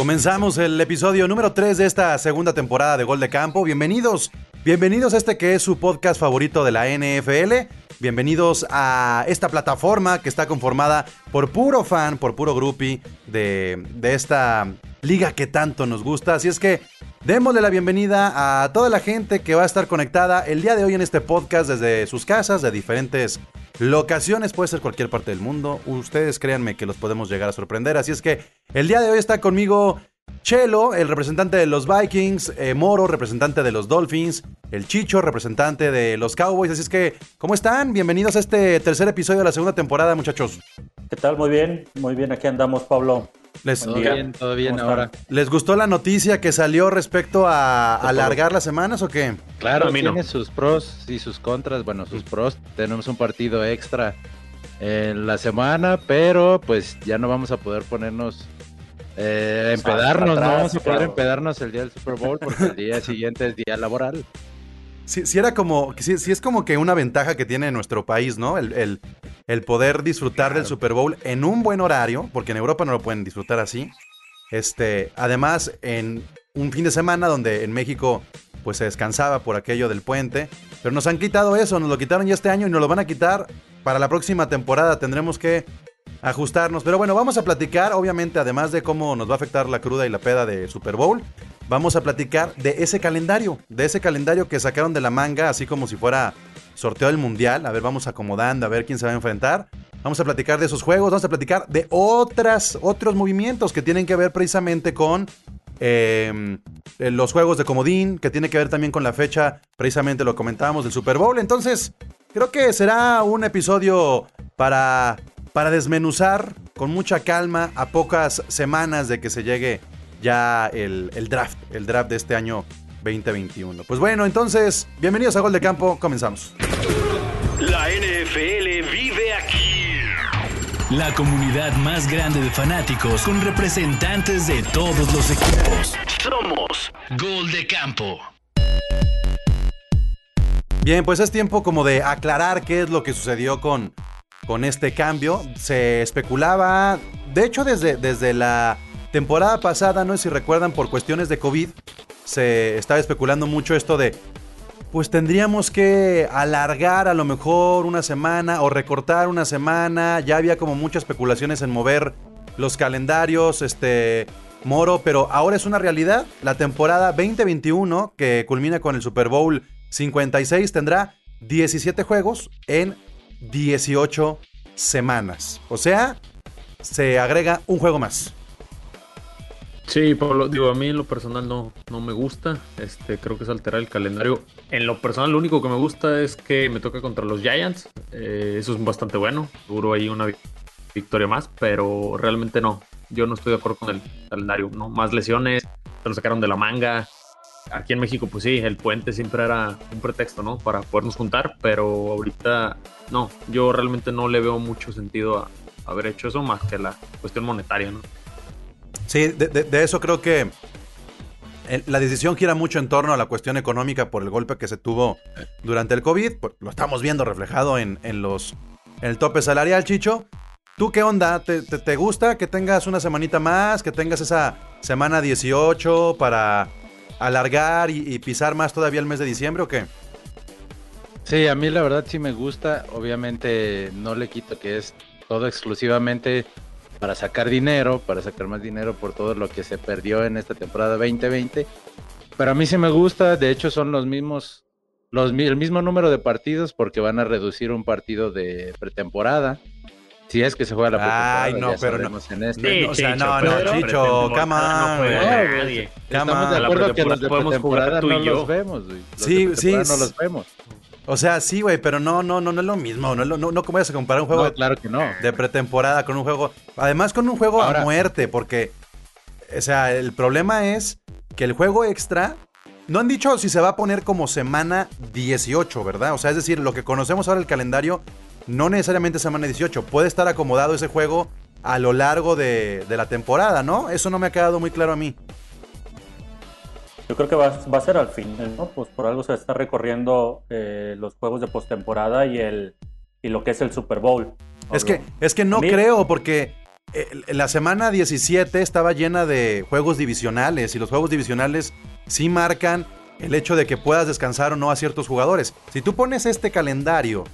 Comenzamos el episodio número 3 de esta segunda temporada de Gol de Campo. Bienvenidos, bienvenidos a este que es su podcast favorito de la NFL. Bienvenidos a esta plataforma que está conformada por puro fan, por puro groupie de, de esta liga que tanto nos gusta. Así es que démosle la bienvenida a toda la gente que va a estar conectada el día de hoy en este podcast desde sus casas, de diferentes locaciones, puede ser cualquier parte del mundo. Ustedes créanme que los podemos llegar a sorprender. Así es que el día de hoy está conmigo Chelo, el representante de los Vikings, eh, Moro, representante de los Dolphins, el Chicho, representante de los Cowboys. Así es que, ¿cómo están? Bienvenidos a este tercer episodio de la segunda temporada, muchachos. ¿Qué tal? Muy bien, muy bien, aquí andamos, Pablo. Les, Todo bien, todo bien ¿Cómo ahora. ¿Les gustó la noticia que salió respecto a alargar las semanas o qué? Claro, A mí no. tiene sus pros y sus contras. Bueno, sus pros, tenemos un partido extra en la semana, pero pues ya no vamos a poder ponernos eh, empedarnos, no atrás, vamos a poder claro. empedarnos el día del Super Bowl porque el día siguiente es día laboral. Sí, sí era como, sí, sí es como que una ventaja que tiene nuestro país, ¿no? El, el- el poder disfrutar del Super Bowl en un buen horario, porque en Europa no lo pueden disfrutar así. Este, además, en un fin de semana donde en México pues se descansaba por aquello del puente, pero nos han quitado eso, nos lo quitaron ya este año y nos lo van a quitar para la próxima temporada. Tendremos que ajustarnos. Pero bueno, vamos a platicar, obviamente, además de cómo nos va a afectar la cruda y la peda de Super Bowl, vamos a platicar de ese calendario, de ese calendario que sacaron de la manga, así como si fuera sorteo del mundial. A ver, vamos acomodando, a ver quién se va a enfrentar. Vamos a platicar de esos juegos, vamos a platicar de otras, otros movimientos que tienen que ver precisamente con eh, eh, los juegos de comodín, que tiene que ver también con la fecha, precisamente lo comentábamos del Super Bowl. Entonces, creo que será un episodio para, para desmenuzar con mucha calma a pocas semanas de que se llegue ya el, el draft, el draft de este año 2021. Pues bueno, entonces, bienvenidos a Gol de Campo, comenzamos. La NFL vive aquí. La comunidad más grande de fanáticos con representantes de todos los equipos. Somos Gol de campo. Bien, pues es tiempo como de aclarar qué es lo que sucedió con, con este cambio. Se especulaba, de hecho desde, desde la temporada pasada, no sé si recuerdan, por cuestiones de COVID, se estaba especulando mucho esto de, pues tendríamos que alargar a lo mejor una semana o recortar una semana. Ya había como muchas especulaciones en mover los calendarios, este, Moro, pero ahora es una realidad. La temporada 2021, que culmina con el Super Bowl 56, tendrá 17 juegos en 18 semanas. O sea, se agrega un juego más. Sí, Pablo, digo, a mí en lo personal no, no me gusta. Este, creo que es alterar el calendario. En lo personal, lo único que me gusta es que me toca contra los Giants. Eh, eso es bastante bueno. Seguro ahí una vi- victoria más, pero realmente no. Yo no estoy de acuerdo con el calendario. ¿no? Más lesiones, se lo sacaron de la manga. Aquí en México, pues sí, el puente siempre era un pretexto, ¿no? Para podernos juntar, pero ahorita no. Yo realmente no le veo mucho sentido a haber hecho eso más que la cuestión monetaria, ¿no? Sí, de, eso creo que la decisión gira mucho en torno a la cuestión económica por el golpe que se tuvo durante el COVID. Lo estamos viendo reflejado en, en los, el tope salarial, Chicho. ¿Tú qué onda? ¿Te, te, te gusta que tengas una semanita más? ¿Que tengas esa semana 18 para alargar y pisar más todavía el mes de diciembre o qué? Sí, a mí la verdad sí me gusta. Obviamente no le quito que es todo exclusivamente para sacar dinero, para sacar más dinero por todo lo que se perdió en esta temporada 2020. Pero a mí sí me gusta, de hecho son los mismos, los, el mismo número de partidos porque van a reducir un partido de pretemporada. Si es que se juega la pretemporada. Ay, no, ya pero no. en este. Sí, o sea, no, no, pero Chicho, on, no. Estamos Cama. de acuerdo que los de jugar pretemporada tú y no yo. los vemos, güey. Los Sí, de sí, no los vemos. O sea, sí, güey, pero no, no, no, no es lo mismo. No, no, no, ¿cómo vas a comparar un juego No, claro que no. de pretemporada con un juego. Además, con un juego Ahora- a muerte, porque. O sea, el problema es que el juego extra. No han dicho si se va a poner como semana 18, ¿verdad? O sea, es decir, lo que conocemos ahora el calendario, no necesariamente semana 18. Puede estar acomodado ese juego a lo largo de, de la temporada, ¿no? Eso no me ha quedado muy claro a mí. Yo creo que va, va a ser al final, ¿no? Pues por algo se está recorriendo eh, los juegos de postemporada y el y lo que es el Super Bowl. Es que, es que no creo, porque eh, la semana 17 estaba llena de juegos divisionales y los juegos divisionales sí marcan el hecho de que puedas descansar o no a ciertos jugadores. Si tú pones este calendario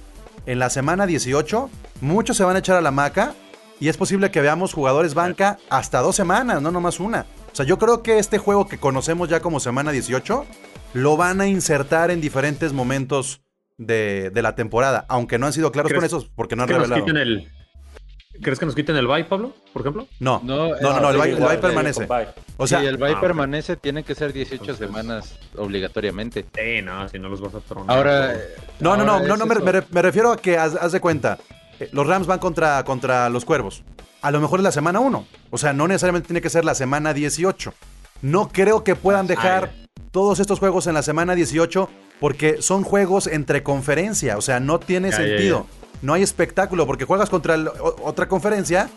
en la semana 18, muchos se van a echar a la maca y es posible que veamos jugadores banca hasta dos semanas, no nomás una. O sea, yo creo que este juego que conocemos ya como semana 18 lo van a insertar en diferentes momentos de, de la temporada, aunque no han sido claros con ¿Crees eso porque no han que nos revelado. quiten el- ¿Crees que nos quiten el bye, Pablo? Por ejemplo. No, no, No, no, no, el bye, el bye permanece. con bye. O sea, si el bye ah, permanece, tiene que ser 18 Entonces- semanas obligatoriamente. Sí, no, si no los vas a tronar. Ahora. eh, no, no, no, no, es no me refiero a que haz, haz de cuenta, eh, los Rams van contra, contra los Cuervos. A lo mejor es la semana 1. O sea, no necesariamente tiene que ser la semana 18. No creo que puedan dejar todos estos juegos en la semana 18 porque son juegos entre conferencia. O sea, no tiene Ya, ya, sentido. No hay espectáculo porque juegas contra el- otra conferencia,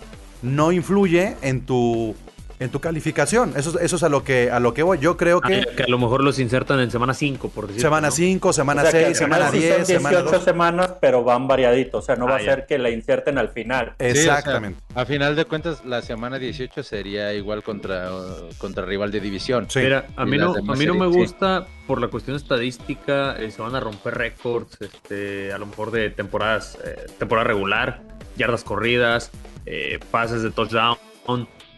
no influye en tu, en tu calificación. Eso, es- eso es a lo, que, a lo que voy. Yo creo Ah, que que a lo mejor los insertan en semana 5, por decirlo. semana ¿no? 5, semana O sea, que 6, al final semana sí 10, son semana 18 2. semanas, pero van variaditos. O sea, no va Ah, a ya. ser que la inserten al final. Sí, o sea, Exactamente. a final de cuentas, la semana 18 sería igual contra, contra rival de división. Sí. Mira, a mí, no, a mí no me series, sí. gusta por la cuestión estadística, eh, se van a romper récords, este, a lo mejor de temporadas, eh, temporada regular, yardas corridas, eh, pases de touchdown.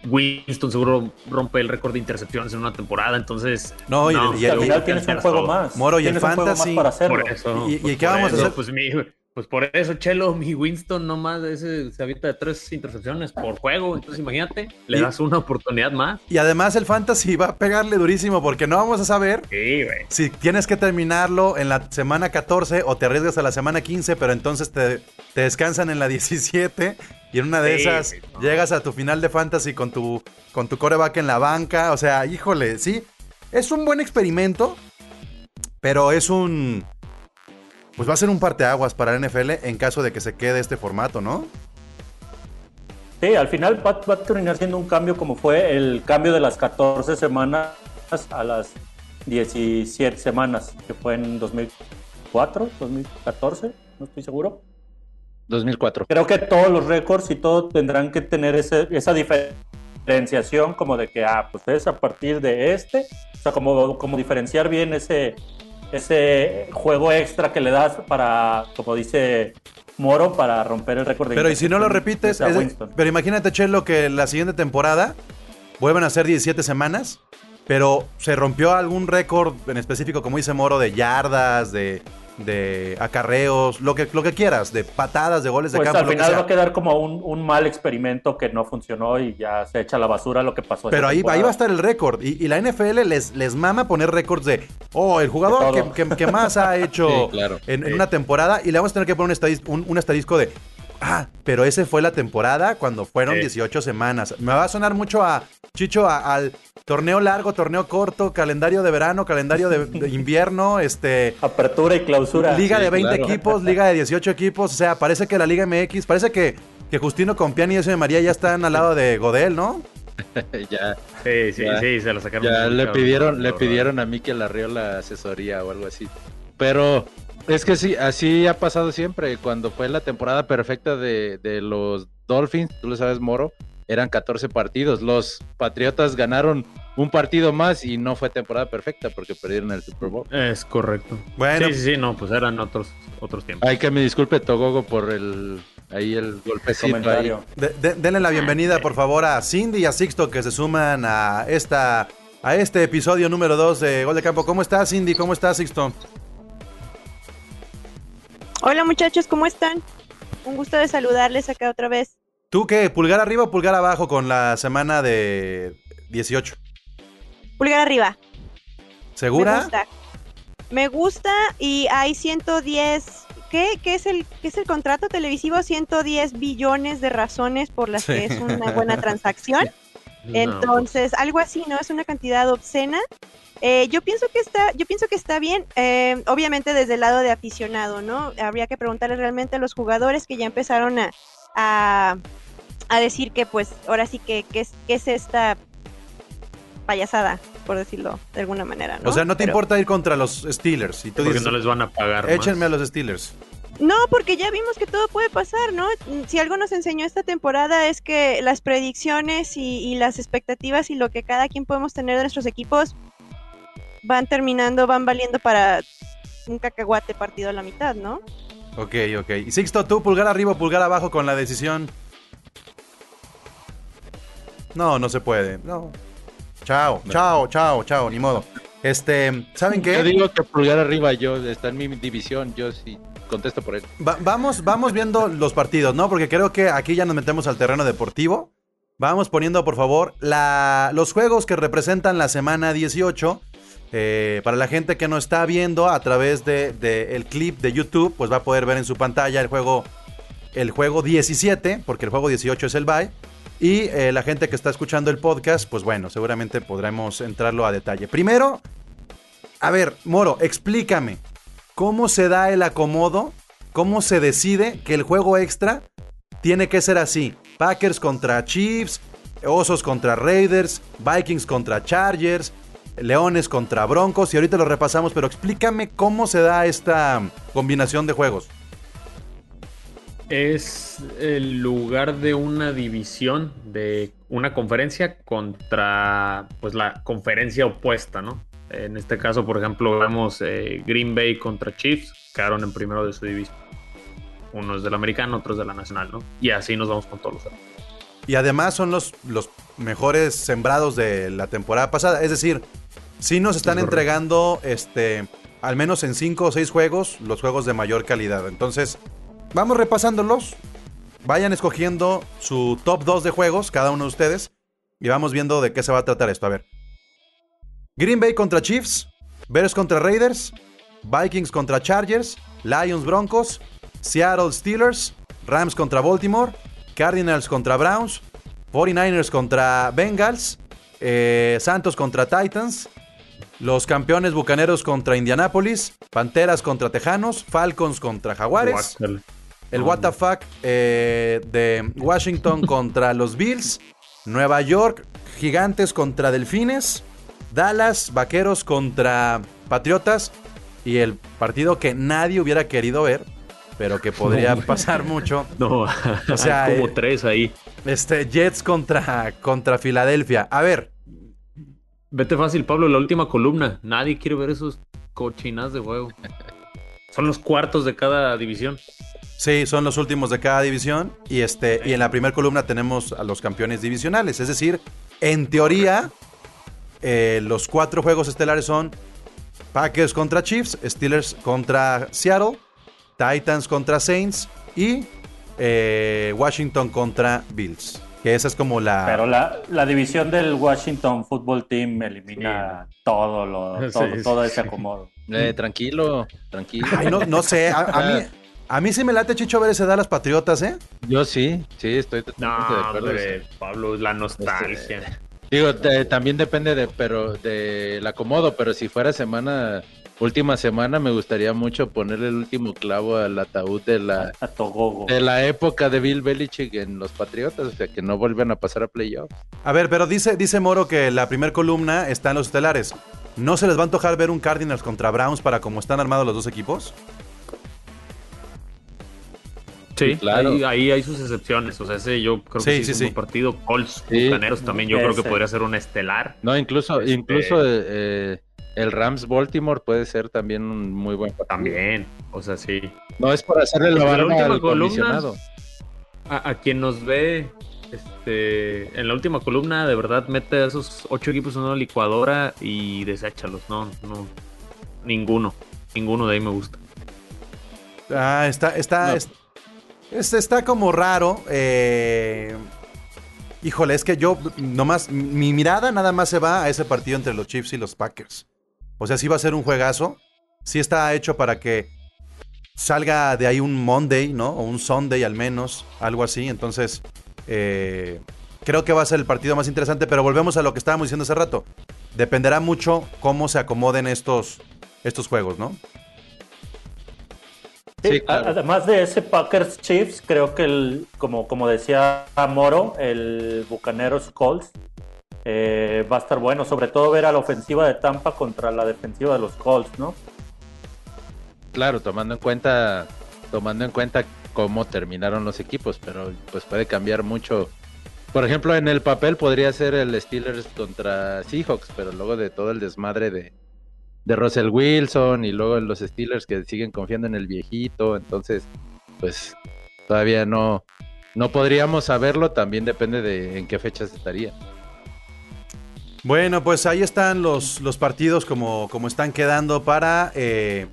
Winston seguro rompe el récord de intercepciones en una temporada, entonces... No, y- al final tienes un juego más. Moro, y el Tienes un juego más fantasy- para hacerlo. Por eso. ¿Y- y qué por vamos a eso, hacer? Pues, mi- pues por eso, Chelo, mi Winston nomás ese, se avienta de tres intercepciones por juego. Entonces imagínate, le das una oportunidad más. Y además el fantasy va a pegarle durísimo porque no vamos a saber Sí, si tienes que terminarlo en la semana 14 o te arriesgas a la semana 15, pero entonces te, te descansan en la 17 y en una de Sí, esas no. llegas a tu final de fantasy con tu, con tu coreback en la banca. O sea, híjole, sí, es un buen experimento, pero es un... Pues va a ser un parteaguas para la NFL en caso de que se quede este formato, ¿no? Sí, al final va, va a terminar siendo un cambio como fue el cambio de las 14 semanas a las 17 semanas, que fue en 2004, 2014, no estoy seguro. 2004. Creo que todos los récords y todo tendrán que tener ese- esa diferenciación como de que, ah, pues es a partir de este, o sea, como, como diferenciar bien ese, ese juego extra que le das para, como dice Moro, para romper el récord de Pero y si no lo repites, es pero imagínate, Chelo, que la siguiente temporada vuelvan a ser 17 semanas, pero se rompió algún récord en específico, como dice Moro, de yardas, de, de acarreos, lo que, lo que quieras, de patadas, de goles de Pues campo, al lo que final sea. va a quedar como un, un mal experimento que no funcionó y ya se echa a la basura lo que pasó. Pero ahí, ahí va a estar el récord. Y, y la NFL les, les mama poner récords de, oh, el jugador que, que- que más ha hecho Sí, claro. en, una temporada. Y le vamos a tener que poner un, estadis- un, un asterisco de, ah, pero ese fue la temporada cuando fueron Sí. 18 semanas. Me va a sonar mucho a, Chicho, a- al torneo largo, torneo corto, calendario de verano, calendario de, de invierno, este... Apertura y clausura. Liga Sí, de 20 claro. equipos, liga de 18 equipos, o sea, parece que la Liga MX, parece que, que Justino Compiani y ese de María ya están al lado de Godel, ¿no? ya Sí, sí, Ya. sí, se la sacaron. ya le cabrón, pidieron, le pidieron a mí que la rió la asesoría o algo así. Pero es que sí, así ha pasado siempre. Cuando fue la temporada perfecta de, de los Dolphins, tú lo sabes, Moro, eran 14 partidos. Los Patriotas ganaron un partido más y no fue temporada perfecta porque perdieron el Super Bowl. Es correcto. Bueno, Sí, sí, sí, no, pues eran otros, otros tiempos. Ay, que me disculpe Togogo por el ahí el golpecito ahí. Comentario. De- de- denle la bienvenida, por favor, a Cindy y a Sixto que se suman a esta a este episodio número 2 de Gol de Campo. ¿Cómo estás, Cindy? ¿Cómo estás, Sixto? Hola muchachos, ¿cómo están? Un gusto de saludarles acá otra vez. ¿Tú qué? ¿Pulgar arriba o pulgar abajo con la semana de 18? Pulgar arriba. Me ¿Segura? gusta. Me gusta y hay 110. ¿Qué, qué es el qué es el contrato televisivo? 110 billones de razones por las Sí. que es una buena transacción. No, Entonces, algo así, ¿no? Es una cantidad obscena. Eh, yo pienso que está, yo pienso que está bien, eh, obviamente desde el lado de aficionado, ¿no? Habría que preguntarle realmente a los jugadores que ya empezaron a, a, a decir que, pues, ahora sí que, que es, que es esta payasada, por decirlo de alguna manera, ¿no? O sea, no te Pero- importa ir contra los Steelers. Y tú porque dices, no les van a pagar. échenme a más. los Steelers. No, porque ya vimos que todo puede pasar, ¿no? Si algo nos enseñó esta temporada es que las predicciones y, y las expectativas y lo que cada quien podemos tener de nuestros equipos van terminando, van valiendo para un cacahuate partido a la mitad, ¿no? Ok, ok. Y Sixto, tú pulgar arriba o pulgar abajo con la decisión. No, no se puede. No. Chao, chao, chao, chao, ni modo. Este, ¿saben qué? Yo digo que pulgar arriba yo, está en mi división, yo sí contesto por él. Va- vamos, vamos viendo los partidos, ¿no? Porque creo que aquí ya nos metemos al terreno deportivo. Vamos poniendo, por favor, la, los juegos que representan la semana 18. Eh, para la gente que no está viendo a través del de, el clip de YouTube, pues va a poder ver en su pantalla el juego, el juego 17, porque el juego 18 es el bye. Y eh, la gente que está escuchando el podcast, pues bueno, seguramente podremos entrarlo a detalle. Primero, a ver, Moro, explícame. ¿Cómo se da el acomodo? ¿Cómo se decide que el juego extra tiene que ser así? Packers contra Chiefs, Osos contra Raiders, Vikings contra Chargers, Leones contra Broncos y ahorita lo repasamos, pero explícame cómo se da esta combinación de juegos. Es el lugar de una división de una conferencia contra pues la conferencia opuesta, ¿no? En este caso, por ejemplo, vemos eh, Green Bay contra Chiefs, quedaron en primero de su división. Uno es de la americana, otro es de la nacional, ¿no? Y así nos vamos con todos los demás. Y además son los, los mejores sembrados de la temporada pasada. Es decir, sí nos están Es entregando, este, al menos en 5 o 6 juegos, los juegos de mayor calidad. Entonces, vamos repasándolos. Vayan escogiendo su top 2 de juegos, cada uno de ustedes. Y vamos viendo de qué se va a tratar esto. A ver. Green Bay contra Chiefs. Bears contra Raiders. Vikings contra Chargers. Lions Broncos. Seattle Steelers. Rams contra Baltimore. Cardinals contra Browns. 49ers contra Bengals. eh, Santos contra Titans. Los campeones bucaneros contra Indianapolis. Panteras contra Tejanos. Falcons contra Jaguares. El fuck eh, de Washington contra los Bills. Nueva York, Gigantes contra Delfines. Dallas, Vaqueros contra Patriotas. Y el partido que nadie hubiera querido ver, pero que podría pasar mucho. No, O sea, hay como eh, tres ahí. Este, Jets contra, contra Filadelfia. A ver, Vete fácil, Pablo, la última columna. Nadie quiere ver esos cochinas de juego. Son los cuartos de cada división. Sí, son los últimos de cada división. Y, este, y en la primera columna tenemos a los campeones divisionales. Es decir, en teoría, eh, los cuatro juegos estelares son Packers contra Chiefs, Steelers contra Seattle, Titans contra Saints y eh, Washington contra Bills. Que esa es como la... Pero la, la división del Washington Football Team elimina todo, lo, todo, sí, todo ese acomodo. Eh, tranquilo, tranquilo. Ay, no, no sé, a, a mí... A mí sí me late, Chicho, ver ese Dallas Patriotas, ¿eh? Yo sí, sí, estoy No, totalmente de acuerdo. hombre, Pablo, la nostalgia. Digo, de- también depende de, pero del acomodo, pero si fuera semana, última semana, me gustaría mucho ponerle el último clavo al ataúd de la, A Togogo. de la época de Bill Belichick en los Patriotas, o sea, que no vuelven a pasar a playoffs. A ver, pero dice, dice Moro que la primer columna está en los estelares. ¿No se les va a antojar ver un Cardinals contra Browns para cómo están armados los dos equipos? Sí, claro. ahí, ahí hay sus excepciones. O sea, ese yo creo Sí, que sí, sí, es un partido. Colts, Sí. Bucaneros también yo creo que Ese. podría ser un estelar. No, incluso, Este- incluso eh, eh, el Rams Baltimore puede ser también un muy buen partido. También, o sea, sí. No es por hacerle la la barba última al columna- comisionado. A, a quien nos ve este, en la última columna, de verdad, mete a esos ocho equipos en una licuadora y deséchalos. No, no, ninguno. Ninguno de ahí me gusta. Ah, está, está, No. es- es- está como raro. eh, Híjole, es que yo nomás, mi mirada nada más se va a ese partido entre los Chiefs y los Packers. O sea, sí va a ser un juegazo. Sí está hecho para que salga de ahí un Monday, ¿no? O un Sunday al menos, algo así. Entonces, eh, creo que va a ser el partido más interesante, pero volvemos a lo que estábamos diciendo hace rato. Dependerá mucho cómo se acomoden estos, estos juegos, ¿no? Sí, Sí, claro. Además de ese Packers Chiefs, creo que el, como, como decía Moro, el Bucaneros Colts eh, va a estar bueno, sobre todo ver a la ofensiva de Tampa contra la defensiva de los Colts, ¿no? Claro, tomando en cuenta tomando en cuenta cómo terminaron los equipos, pero pues puede cambiar mucho. Por ejemplo, en el papel podría ser el Steelers contra Seahawks, pero luego de todo el desmadre de, de Russell Wilson y luego los Steelers que siguen confiando en el viejito, entonces pues todavía no no podríamos saberlo, también depende de en qué fechas estaría. Bueno, pues ahí están los, los partidos como, como están quedando para eh,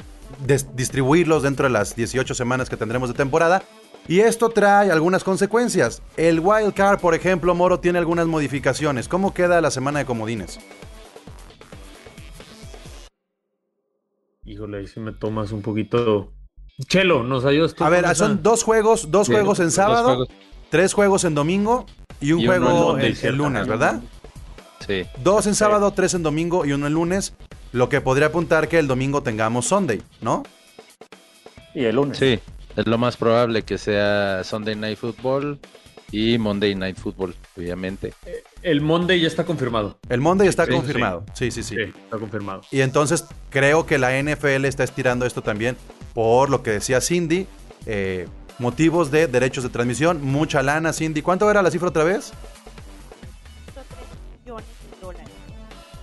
des- distribuirlos dentro de las 18 semanas que tendremos de temporada. Y esto trae algunas consecuencias. El Wild Card, por ejemplo, Moro tiene algunas modificaciones. ¿Cómo queda la semana de comodines? Híjole, ahí sí me tomas un poquito. Chelo, nos ayudas tú. A ver, esa? son dos juegos, dos juegos en sábado, juegos. tres juegos en domingo y un Y juego el, el lunes, ¿verdad? Sí. Dos en sábado, tres en domingo y uno el lunes. Lo que podría apuntar que el domingo tengamos Sunday, ¿no? Y el lunes. Sí, es lo más probable que sea Sunday Night Football y Monday Night Football, obviamente. El Monday ya está confirmado. El Monday está Sí, confirmado. Sí, sí, sí. Sí, está confirmado. Y entonces creo que la NFL está estirando esto también por lo que decía Cindy. eh, motivos de derechos de transmisión, mucha lana, Cindy. ¿Cuánto era la cifra otra vez?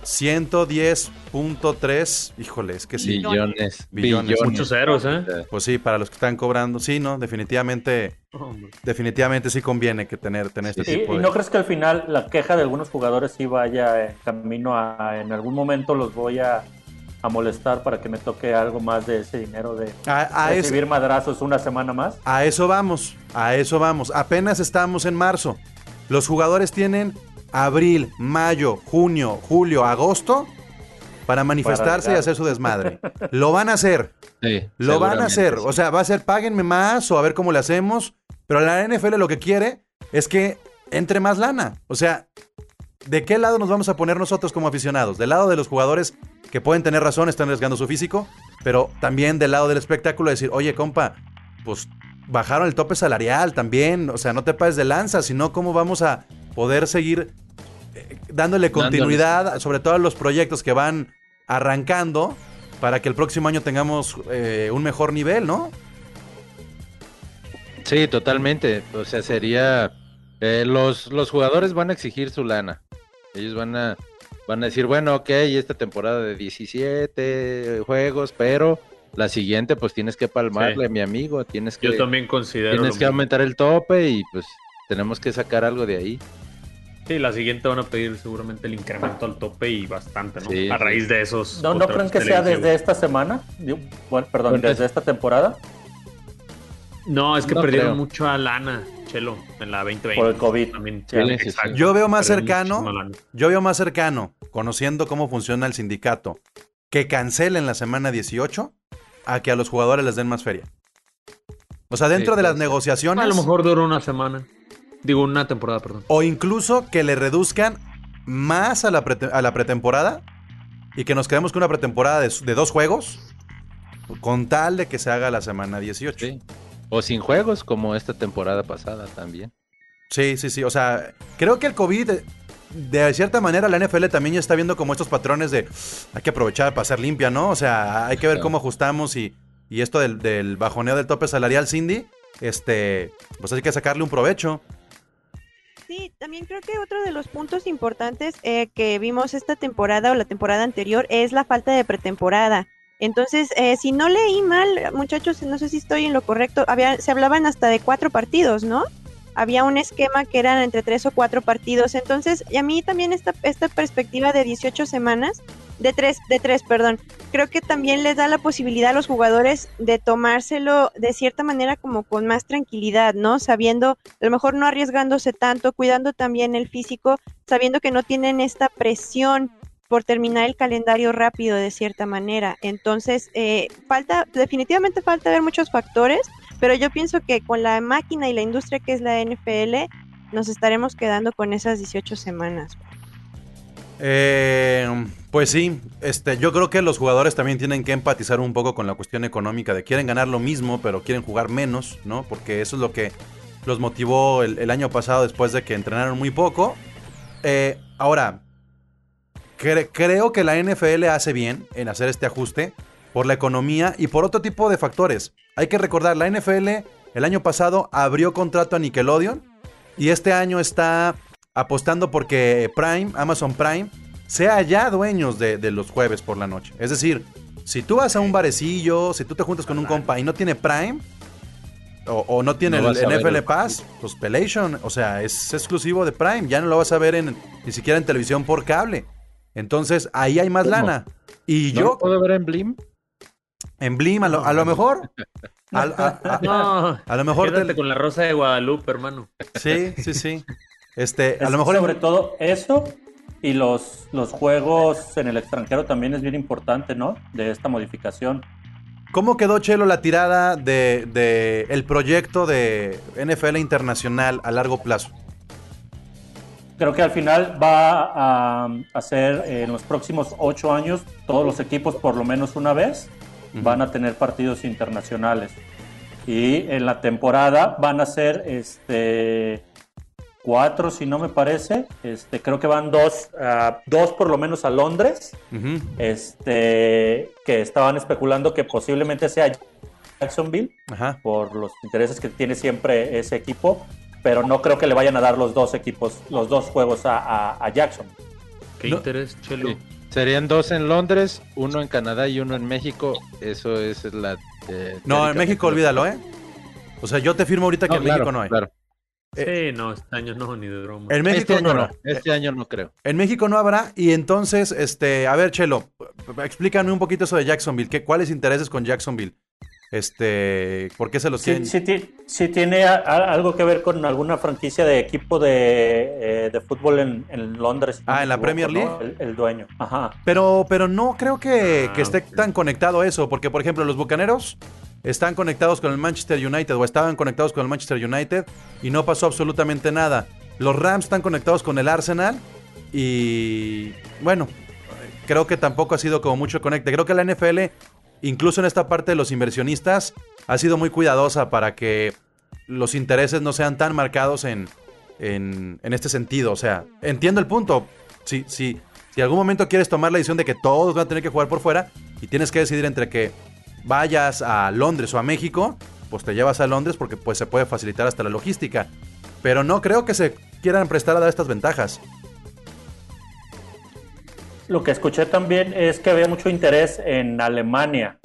110.3. Híjole, es que sí. Billones. Billones. Billones. Muchos ceros, ¿eh? Pues sí, para los que están cobrando, sí, ¿no? Definitivamente, definitivamente sí conviene que tener, tener este ¿Y, tipo y de... no crees que al final la queja de algunos jugadores sí vaya en camino a en algún momento los voy a, a molestar para que me toque algo más de ese dinero de A, recibir madrazos una semana más? A eso vamos, a eso vamos. Apenas estamos en marzo. Los jugadores tienen abril, mayo, junio, julio, agosto para manifestarse y hacer su desmadre. Lo van a hacer, Sí, lo van a hacer. sí. O sea, va a ser páguenme más o a ver cómo le hacemos. Pero la NFL lo que quiere es que entre más lana. O sea, ¿de qué lado nos vamos a poner nosotros como aficionados? Del lado de los jugadores que pueden tener razón, están arriesgando su físico, pero también del lado del espectáculo decir, oye, compa, pues bajaron el tope salarial también, o sea, no te pases de lanza, sino cómo vamos a poder seguir dándole continuidad, sobre todo a los proyectos que van arrancando, para que el próximo año tengamos eh, un mejor nivel, ¿no? Sí, totalmente. O sea, sería. eh, los, los jugadores van a exigir su lana. Ellos van a, van a decir, bueno, ok, esta temporada de 17 juegos, pero la siguiente, pues tienes que palmarle, Sí. mi amigo. Tienes que, Yo también considero. tienes que mismo. aumentar el tope y pues tenemos que sacar algo de ahí. Sí, la siguiente van a pedir seguramente el incremento al tope y bastante, ¿no? Sí, a raíz de esos. ¿No, ¿no creen que sea desde esta semana? Bueno, perdón, Porque- desde esta temporada No, es que No perdieron creo. mucha lana, Chelo, en la 2020. por el COVID. También, Sí, sí, sí, exacto. sí. Yo veo más Perdieron cercano, yo veo más cercano, conociendo cómo funciona el sindicato, que cancelen la semana 18 a que a los jugadores les den más feria. O sea, dentro Sí, de las negociaciones, A lo mejor duró una semana. Digo, una temporada, perdón. o incluso que le reduzcan más a la, prete- a la pretemporada y que nos quedemos con una pretemporada de, de dos juegos, con tal de que se haga la semana 18. Sí. O sin juegos, como esta temporada pasada también. Sí, sí, sí. O sea, creo que el COVID, de- de cierta manera, la NFL también ya está viendo como estos patrones de hay que aprovechar para ser limpia, ¿no? O sea, hay que ver cómo ajustamos y, y esto del, del bajoneo del tope salarial, Cindy, este, pues hay que sacarle un provecho. Sí, también creo que otro de los puntos importantes eh, que vimos esta temporada o la temporada anterior es la falta de pretemporada. Entonces, eh, si no leí mal, muchachos, no sé si estoy en lo correcto, había, se hablaban hasta de cuatro partidos, ¿no? Había un esquema que eran entre tres o cuatro partidos. Entonces, y a mí también esta, esta perspectiva de 18 semanas, de tres, de tres, perdón, creo que también les da la posibilidad a los jugadores de tomárselo de cierta manera como con más tranquilidad, ¿no? Sabiendo, a lo mejor no arriesgándose tanto, cuidando también el físico, sabiendo que no tienen esta presión por terminar el calendario rápido de cierta manera. Entonces, eh, falta, definitivamente falta ver muchos factores, pero yo pienso que con la máquina y la industria que es la NFL, nos estaremos quedando con esas 18 semanas. Eh, pues sí, este, yo creo que los jugadores también tienen que empatizar un poco con la cuestión económica de quieren ganar lo mismo, pero quieren jugar menos, ¿no? Porque eso es lo que los motivó el, año pasado después de que entrenaron muy poco. Eh, ahora, cre- creo que la NFL hace bien en hacer este ajuste por la economía y por otro tipo de factores. Hay que recordar, la NFL el año pasado abrió contrato a Nickelodeon y este año está apostando porque Prime, Amazon Prime, sea ya dueños de, de los jueves por la noche. Es decir, si tú vas a un barecillo, si tú te juntas con un compa y no tiene Prime, o, o no tiene No el NFL Pass, pues Pelation, o sea, es exclusivo de Prime, ya no lo vas a ver en, ni siquiera en televisión por cable. Entonces, ahí hay más ¿Cómo? lana. Y ¿No yo, lo puedo ver en Blim? en Blim, a lo, a lo mejor, a, a- a- No, a lo mejor quédate te- con la rosa de Guadalupe, hermano. sí, sí, sí. Este, a Es lo mejor sobre todo eso y los, los juegos en el extranjero también es bien importante, ¿no? De esta modificación. ¿Cómo quedó Chelo la tirada de, de el proyecto de NFL internacional a largo plazo? Creo que al final va a hacer en los próximos ocho años todos los equipos por lo menos una vez van a tener partidos internacionales y en la temporada van a ser este cuatro si no me parece este creo que van dos ah, dos por lo menos a Londres este que estaban especulando que posiblemente sea Jacksonville Ajá. por los intereses que tiene siempre ese equipo, pero no creo que le vayan a dar los dos equipos, los dos juegos a, a- a Jackson. Qué No. interés, Chelo. Sí. Serían dos en Londres, uno en Canadá y uno en México. Eso es la. eh, No, en México olvídalo, ¿eh? O sea, yo te firmo ahorita que en claro, México no hay. claro. Sí, no, este año no, ni de broma. En México Este no, año no, habrá. este año no creo. En México no habrá. Y entonces, este, a ver, Chelo, explícame un poquito eso de Jacksonville. ¿Qué, ¿Cuáles intereses con Jacksonville? Este, ¿por qué se los Sí, quieren? sí sí tiene a- a- algo que ver con alguna franquicia de equipo de, eh, de fútbol en, en Londres. Ah, ¿en la Premier ¿no? El, el dueño. Ajá. Pero, pero no creo que, Ah, que esté ok. tan conectado eso, porque por ejemplo los Bucaneros están conectados con el Manchester United o estaban conectados con el Manchester United y no pasó absolutamente nada. Los Rams están conectados con el Arsenal y bueno, creo que tampoco ha sido como mucho conecte. Creo que la NFL, incluso en esta parte de los inversionistas, ha sido muy cuidadosa para que los intereses no sean tan marcados en, en, en este sentido. O sea, entiendo el punto. Si, si, si algún momento quieres tomar la decisión de que todos van a tener que jugar por fuera y tienes que decidir entre que vayas a Londres o a México, pues te llevas a Londres porque pues se puede facilitar hasta la logística. Pero no creo que se quieran prestar a dar estas ventajas. Lo que escuché también es que había mucho interés en Alemania,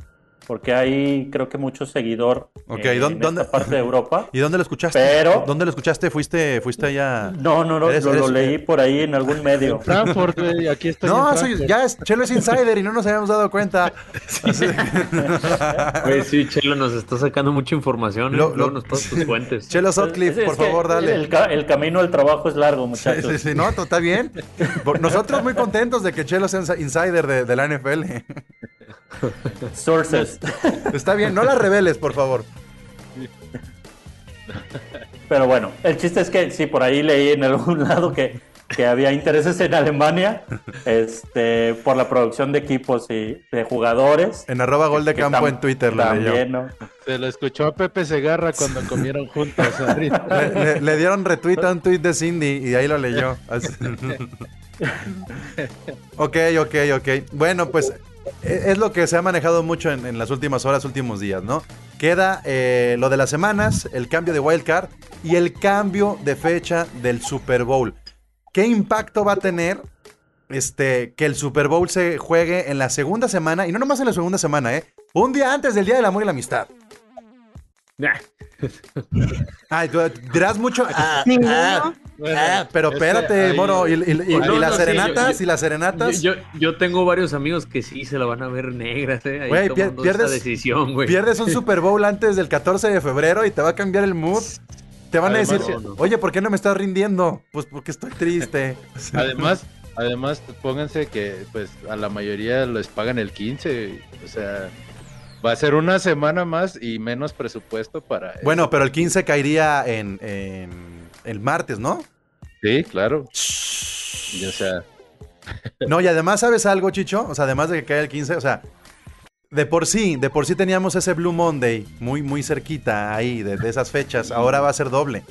porque hay creo que mucho seguidor Ok, eh, ¿dónde- en dónde- esta parte de Europa. ¿Y dónde lo escuchaste? Pero- ¿Dónde lo escuchaste? ¿Fuiste, fuiste allá? No, no, no, Eres- lo, leí por ahí en algún medio. Frankfurt, güey, aquí estoy. No, en soy- ya es, Chelo es insider y no nos habíamos dado cuenta. Güey, sí, Chelo nos está sacando mucha información. ¿eh? Lo- Luego lo- nos pasas tus fuentes. Chelo Sutcliffe, Es- es por que favor, dale. El, ca- el camino al trabajo es largo, Sí, muchachos. sí, sí, no, está bien. Nosotros muy contentos de que Chelo sea insi- insider de, de la NFL. Sources. Está bien, no la reveles, por favor. Pero bueno, el chiste es que sí, por ahí leí en algún lado que, que había intereses en Alemania este, por la producción de equipos y de jugadores. En arroba gol de campo en Twitter lo leyó. También, ¿no? Se lo escuchó a Pepe Segarra cuando comieron juntos. Le, le- le dieron retweet a un tweet de Cindy y ahí lo leyó. Ok, ok, ok. Bueno, pues es lo que se ha manejado mucho en, en las últimas horas, últimos días, ¿no? Queda eh, lo de las semanas, el cambio de wildcard y el cambio de fecha del Super Bowl. ¿Qué impacto va a tener este, que el Super Bowl se juegue en la segunda semana? Y no nomás en la segunda semana, ¿eh? Un día antes del Día del Amor y la Amistad. Nah, Ay, tú dirás mucho. ah, ah, Bueno, ah, pero es que espérate, ahí- moro. ¿Y, y- y- No, y las no, sí, serenatas? yo- ¿Y las serenatas? Yo, yo, yo tengo varios amigos que sí se la van a ver negras, ¿eh? Ahí Güey, pierdes- esa decisión, güey. Pierdes un Super Bowl antes del 14 de febrero y te va a cambiar el mood. Te van Además, a decir, no, oye, ¿por qué no me estás rindiendo? Pues porque estoy triste. Además, además, pónganse que pues a la mayoría les pagan el 15, o sea, va a ser una semana más y menos presupuesto para Bueno, pero el 15 caería en, en el martes, ¿no? Sí, claro. Y, o sea, No, y además, ¿sabes algo, Chicho? O sea, además de que cae el 15, o sea, de por sí, de por sí teníamos ese Blue Monday muy, muy cerquita ahí, de, de esas fechas. Ahora va a ser doble.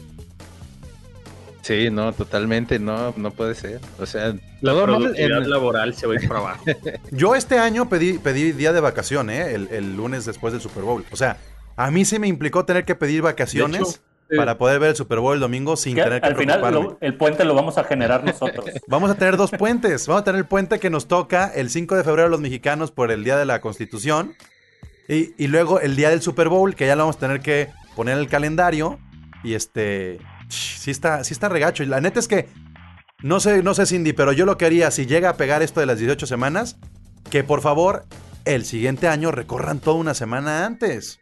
Sí, no, totalmente, no, no puede ser. O sea, La productividad en- laboral se va a ir para abajo. Yo este año pedí, pedí día de vacación, ¿eh? El, el lunes después del Super Bowl. O sea, a mí sí me implicó tener que pedir vacaciones Para poder ver el Super Bowl el domingo sin Que tener que al final lo- el puente lo vamos a generar nosotros. Vamos a tener dos puentes. Vamos a tener el puente que nos toca el 5 de febrero los mexicanos por el Día de la Constitución. Y, y luego el día del Super Bowl, que ya lo vamos a tener que poner en el calendario. Y este. Sí está, sí está regacho. Y la neta es que. No sé, no sé, Cindy, pero yo lo que haría, si llega a pegar esto de las 18 semanas, que por favor, el siguiente año recorran toda una semana antes.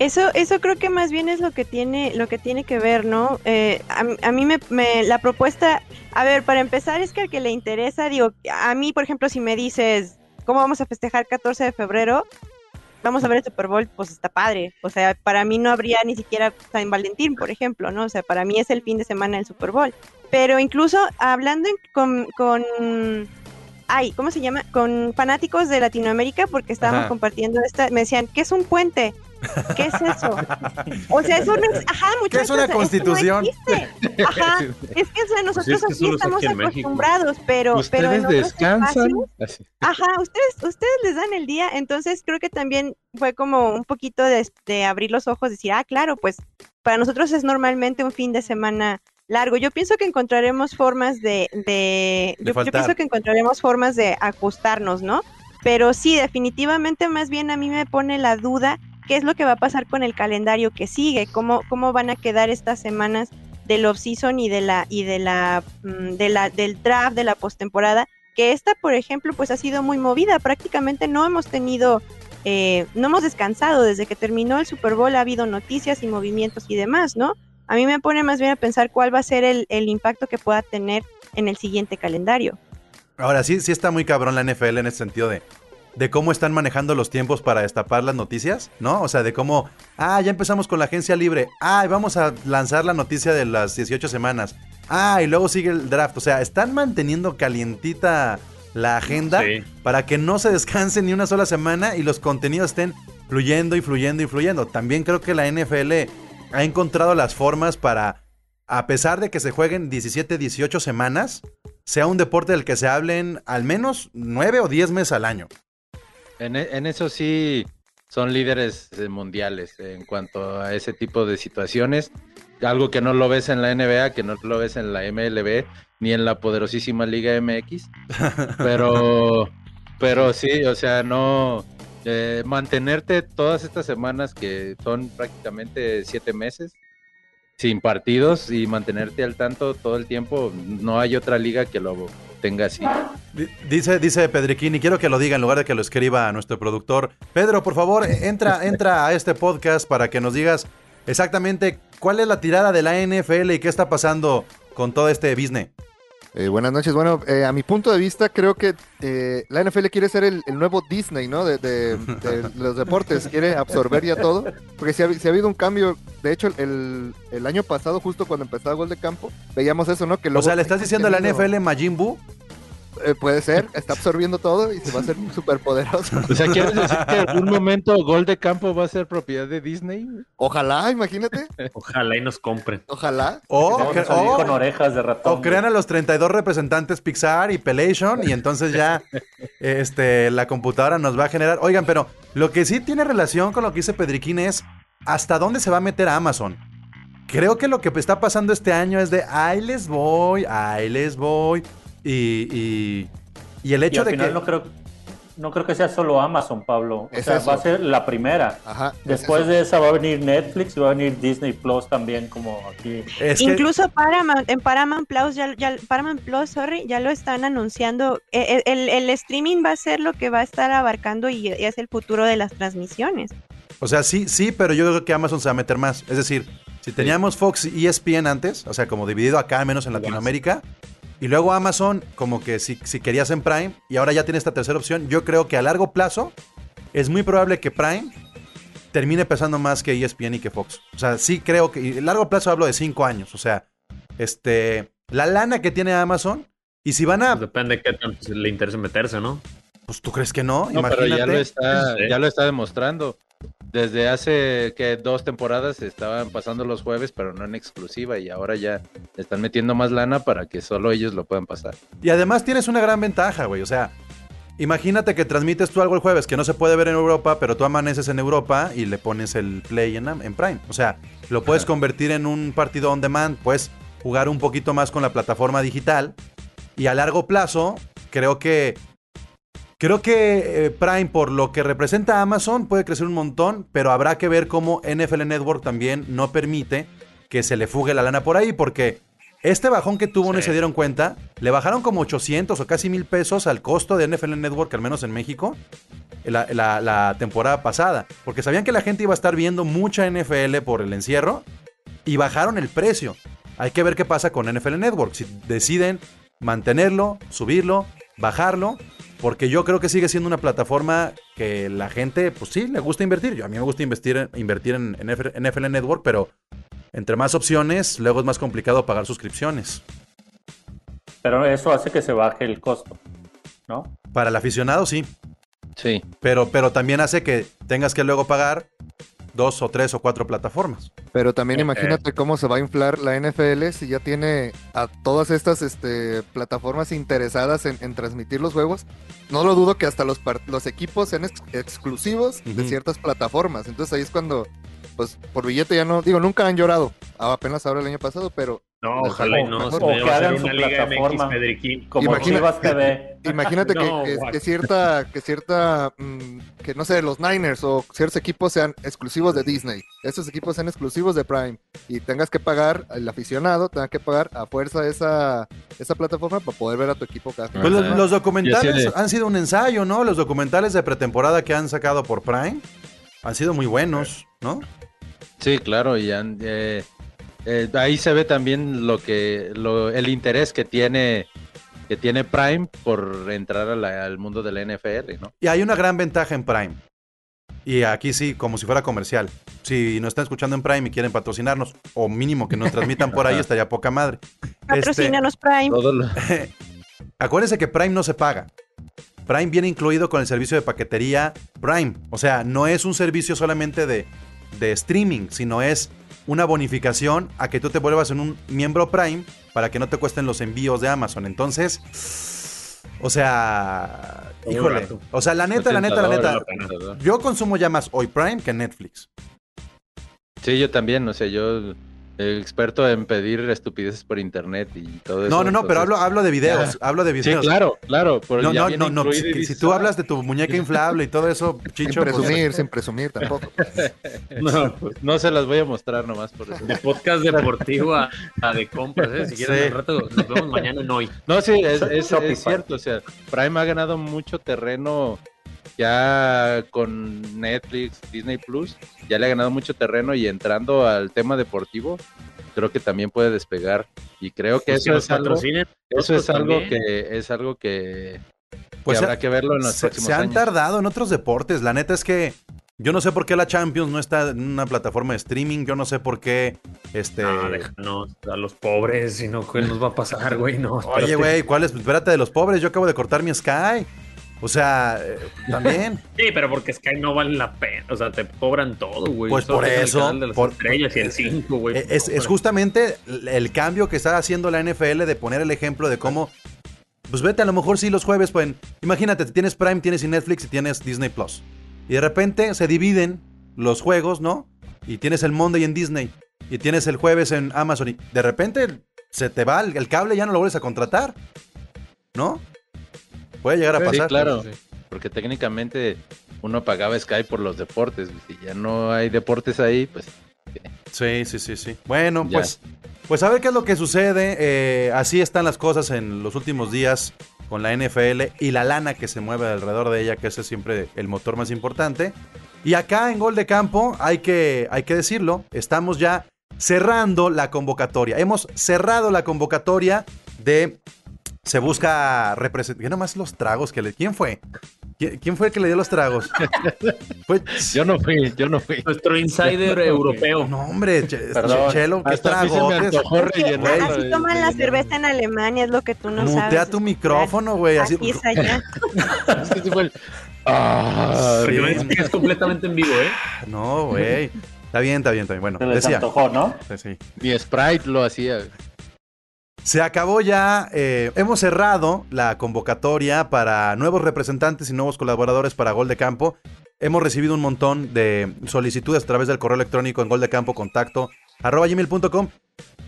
Eso, eso creo que más bien es lo que tiene, lo que tiene que ver, ¿no? Eh, a, a mí me, me- la propuesta, a ver, para empezar es que al que le interesa, digo, a mí, por ejemplo, si me dices, ¿cómo vamos a festejar 14 de febrero? Vamos a ver el Super Bowl, pues está padre. O sea, para mí no habría ni siquiera San Valentín, por ejemplo, ¿no? O sea, para mí es el fin de semana del Super Bowl. Pero incluso hablando en- con, con ay, ¿cómo se llama? Con fanáticos de Latinoamérica, porque estábamos Ajá. compartiendo esta, me decían, ¿qué es un puente? ¿Qué es eso? O sea, eso no es, ajá, ¿Qué es muchachos, una no constitución? Ajá, es que o sea, nosotros es que aquí estamos aquí en México. acostumbrados, pero, pero en Ustedes otros descansan. espacios-. Ajá, ustedes, ustedes les dan el día, entonces creo que también fue como un poquito de, de abrir los ojos, decir, ah, claro, pues para nosotros es normalmente un fin de semana largo. Yo pienso que encontraremos formas de, de, De yo, yo pienso que encontraremos formas de ajustarnos, ¿no? Pero sí, definitivamente más bien a mí me pone la duda qué es lo que va a pasar con el calendario que sigue, cómo, cómo van a quedar estas semanas del off-season y de la, y de la, mm, de la, del draft, de la postemporada, que esta, por ejemplo, pues ha sido muy movida, prácticamente no hemos tenido, eh, no hemos descansado, desde que terminó el Super Bowl ha habido noticias y movimientos y demás, ¿no? A mí me pone más bien a pensar cuál va a ser el, el impacto que pueda tener en el siguiente calendario. Ahora sí, sí está muy cabrón la NFL en ese sentido de, de cómo están manejando los tiempos para destapar las noticias, ¿no? O sea, de cómo, ah, ya empezamos con la agencia libre, ah, vamos a lanzar la noticia de las 18 semanas, ah, y luego sigue el draft, o sea, están manteniendo calientita la agenda Sí. para que no se descanse ni una sola semana y los contenidos estén fluyendo y fluyendo y fluyendo. También creo que la NFL ha encontrado las formas para, a pesar de que se jueguen 17, 18 semanas, sea un deporte del que se hablen al menos 9 o 10 meses al año. En, e- en eso sí son líderes eh, mundiales en cuanto a ese tipo de situaciones. Algo que no lo ves en la NBA, que no lo ves en la MLB, ni en la poderosísima Liga MX. Pero, pero sí, o sea, no eh, mantenerte todas estas semanas que son prácticamente siete meses sin partidos y mantenerte al tanto todo el tiempo, no hay otra liga que lo tenga así. Di- Dice, dice Pedriquín, y quiero que lo diga en lugar de que lo escriba nuestro productor. Pedro, por favor, entra, entra a este podcast para que nos digas exactamente cuál es la tirada de la NFL y qué está pasando con todo este business. Eh, buenas noches. Bueno, eh, a mi punto de vista, creo que eh, la NFL quiere ser el, el nuevo Disney, ¿no? De, de- de los deportes. Quiere absorber ya todo. Porque si ha, si ha habido un cambio. De hecho, el, el año pasado, justo cuando empezaba Gol de Campo, veíamos eso, ¿no? Que O sea, le estás diciendo a la NFL Majin Buu. Eh, puede ser, está absorbiendo todo y se va a hacer súper poderoso. O sea, ¿quieres decir que en algún momento Gol de Campo va a ser propiedad de Disney? Ojalá, imagínate. Ojalá y nos compren. Ojalá. O, a con orejas de ratón. o crean a los 32 representantes Pixar y Pelation y entonces ya este, la computadora nos va a generar. Oigan, pero lo que sí tiene relación con lo que dice Pedriquín es hasta dónde se va a meter Amazon. Creo que lo que está pasando este año es de ahí les voy, ahí les voy. Y, y, y el Y hecho al de final que. no creo, no creo que sea solo Amazon, Pablo. O Es sea, eso. va a ser la primera. Ajá. Después de esa va a venir Netflix y va a venir Disney Plus también, como aquí. es que- Incluso Paramount, en Paramount Plus, ya, ya- Paramount Plus, sorry, ya lo están anunciando. Eh, El, el- el streaming va a ser lo que va a estar abarcando y, y es el futuro de las transmisiones. O sea, sí, sí, pero yo creo que Amazon se va a meter más. Es decir, si teníamos Fox y E ESPN antes, o sea, como dividido acá, al menos en Latinoamérica, y luego Amazon, como que si, si querías en Prime, y ahora ya tiene esta tercera opción, yo creo que a largo plazo es muy probable que Prime termine pesando más que ESPN y que Fox. O sea, sí creo que, y a largo plazo hablo de cinco años, o sea, este, la lana que tiene Amazon, y si van a, Pues depende de qué tanto le interese meterse, ¿no? pues tú crees que no, No, pero ya lo imagínate. está, ya lo está demostrando. Desde hace que dos temporadas estaban pasando los jueves, pero no en exclusiva, y ahora ya están metiendo más lana para que solo ellos lo puedan pasar. Y además tienes una gran ventaja, güey. O sea, imagínate que transmites tú algo el jueves que no se puede ver en Europa, pero tú amaneces en Europa y le pones el play en, en Prime. O sea, lo puedes convertir en un partido on demand, puedes jugar un poquito más con la plataforma digital. Y a largo plazo, creo que. Creo que eh, Prime, por lo que representa Amazon, puede crecer un montón, pero habrá que ver cómo NFL Network también no permite que se le fugue la lana por ahí, porque este bajón que tuvo, no se dieron cuenta, le bajaron como 800 o casi mil pesos al costo de NFL Network, al menos en México, la, la- la temporada pasada. Porque sabían que la gente iba a estar viendo mucha NFL por el encierro y bajaron el precio. Hay que ver qué pasa con NFL Network. Si deciden mantenerlo, subirlo, bajarlo. Porque yo creo que sigue siendo una plataforma que la gente, pues sí, le gusta invertir. Yo, a mí me gusta invertir, en- invertir en, en NFL Network, pero entre más opciones, luego es más complicado pagar suscripciones. Pero eso hace que se baje el costo, ¿no? Para el aficionado, sí. Sí. Pero, pero también hace que tengas que luego pagar dos o tres o cuatro plataformas. Pero también Eh, imagínate cómo se va a inflar la NFL si ya tiene a todas estas este, plataformas interesadas en, en transmitir los juegos. No lo dudo que hasta los, los equipos sean ex- exclusivos de ciertas plataformas. Entonces ahí es cuando, pues por billete ya no, digo, nunca han llorado. Apenas ahora el año pasado, pero No, ojalá y no. O Se que a hacer hagan su una Liga plataforma. MX Pedriquín. Como Imagina- Chivas TV. imagínate que, No, que- que cierta, que cierta, mm, que no sé, los Niners o ciertos equipos sean exclusivos de Disney. Estos equipos sean exclusivos de Prime. Y tengas que pagar, el aficionado tenga que pagar a fuerza esa, esa plataforma para poder ver a tu equipo cada Pues los, documentales han sido un ensayo, ¿no? Los documentales de pretemporada que han sacado por Prime han sido muy buenos, ¿no? Sí, claro, y han- eh, eh, ahí se ve también lo que lo, el interés que tiene que tiene Prime por entrar a la- al mundo de la NFL, ¿no? Y hay una gran ventaja en Prime. Y aquí sí, como si fuera comercial. Si nos están escuchando en Prime y quieren patrocinarnos, o mínimo que nos transmitan por ahí, estaría poca madre. Este, Patrocínanos Prime. Todo lo- acuérdense que Prime no se paga. Prime viene incluido con el servicio de paquetería Prime. O sea, no es un servicio solamente de, de streaming, sino es una bonificación a que tú te vuelvas en un miembro Prime para que no te cuesten los envíos de Amazon. Entonces, o sea, Todo híjole. O sea, la neta, la neta, la neta. Yo consumo ya más hoy Prime que Netflix. Sí, yo también, o sea, yo experto en pedir estupideces por internet y todo eso. No, no, no, pero hablo, hablo de videos. Hablo de Sí, videos. claro, claro. pero No, ya no, no, no. Si, tú hablas de tu muñeca inflable y todo eso, Sin Chicho, pues, presumir, sin presumir tampoco. No, pues, no se las voy a mostrar nomás por eso. De podcast deportivo a, a de compras, ¿eh? Si quieren, Sí. al rato nos vemos mañana en hoy. No, sí, es, es cierto. O sea, Prime ha ganado mucho terreno ya con Netflix, Disney Plus. Ya le ha ganado mucho terreno y entrando al tema deportivo, creo que también puede despegar. Y creo que Pues que eso es algo, eso es algo que es algo que, Pues que se- habrá que verlo en los se, próximos se han años. tardado en otros deportes. La neta es que yo no sé por qué la Champions no está en una plataforma de streaming. Yo no sé por qué. Este. No, déjanos a los pobres, si no, ¿qué nos va a pasar, güey? No, Oye, güey, ¿cuál es? Espérate de los pobres. Yo acabo de cortar mi Sky. O sea, también. Sí, pero porque Sky no vale la pena. O sea, te cobran todo, güey. Pues Solo por el eso, canal de las por- estrellas y el 5, güey. Es, es justamente el cambio que está haciendo la NFL de poner el ejemplo de cómo. Pues vete, a lo mejor sí los jueves pueden. Imagínate, tienes Prime, tienes Netflix y tienes Disney Plus. Y de repente se dividen los juegos, ¿no? Y tienes el Monday en Disney. Y tienes el jueves en Amazon. Y de repente se te va el, el cable y ya no lo vuelves a contratar. ¿No? Puede llegar a Sí, pasar. claro. Porque técnicamente uno pagaba Sky por los deportes. Si ya no hay deportes ahí, pues Sí, sí, sí, sí. Bueno, Ya. pues, pues a ver qué es lo que sucede. Eh, así están las cosas en los últimos días con la NFL y la lana que se mueve alrededor de ella, que ese es siempre el motor más importante. Y acá en Gol de Campo, hay que, hay que decirlo, estamos ya cerrando la convocatoria. Hemos cerrado la convocatoria de... Se busca representar... nomás los tragos que le... ¿Quién fue? ¿Qui- ¿Quién fue el que le dio los tragos? Yo no fui, yo no fui. Nuestro insider europeo. No, hombre, che- Perdón. Chelo, qué rellenarlo así toman la hielo. cerveza en Alemania, es lo que tú no Mutea sabes. tu micrófono, güey. Así. Aquí es allá. Es que sí fue el- Ah, que es completamente en vivo, ¿eh? No, güey. Está bien, está bien, está bien. Bueno, Se les decía. antojó, ¿no? Sí, sí. Ni Sprite lo hacía. Se acabó ya, eh, hemos cerrado la convocatoria para nuevos representantes y nuevos colaboradores para Gol de Campo. Hemos recibido un montón de solicitudes a través del correo electrónico en goldecampo contacto arroba gmail.com.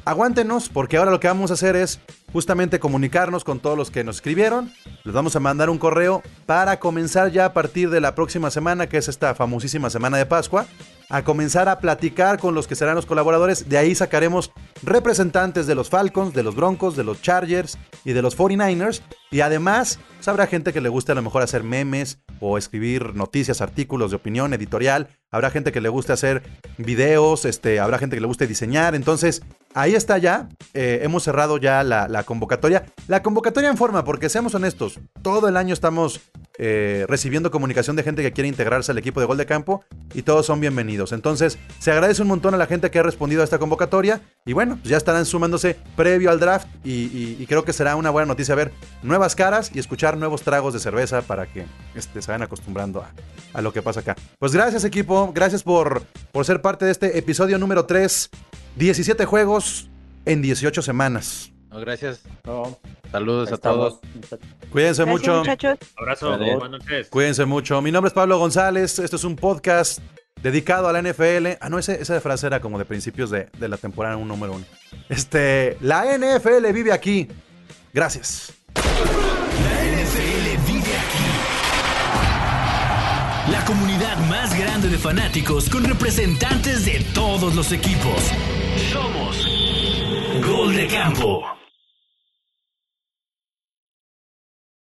Aguántenos porque ahora lo que vamos a hacer es justamente comunicarnos con todos los que nos escribieron. Les vamos a mandar un correo para comenzar ya a partir de la próxima semana, que es esta famosísima semana de Pascua, a comenzar a platicar con los que serán los colaboradores. De ahí sacaremos representantes de los Falcons, de los Broncos, de los Chargers y de los 49ers. Y además, habrá gente que le guste a lo mejor hacer memes o escribir noticias, artículos de opinión, editorial. Habrá gente que le guste hacer videos, este, habrá gente que le guste diseñar. Entonces, ahí está ya. Eh, hemos cerrado ya la convocatoria. La convocatoria en forma, porque seamos honestos, todo el año estamos eh, recibiendo comunicación de gente que quiere integrarse al equipo de gol de campo y todos son bienvenidos. Entonces, se agradece un montón a la gente que ha respondido a esta convocatoria y bueno, pues ya estarán sumándose previo al draft y, creo que será una buena noticia ver nuevas caras y escuchar nuevos tragos de cerveza para que este, se vayan acostumbrando a, a lo que pasa acá. Pues gracias equipo, gracias por, por ser parte de este episodio número 3, 17 juegos en 18 semanas. No, gracias. No, Saludos ahí a todos. Cuídense Gracias, mucho. muchachos. Abrazo, buenas noches. Cuídense mucho. Mi nombre es Pablo González. Esto es un podcast dedicado a la NFL. Ah, no, ese- esa frase era como de principios de, de la temporada un número uno. Este, la NFL vive aquí. Gracias. NFL vive aquí. La comunidad más grande de fanáticos con representantes de todos los equipos. Somos Gol de Campo.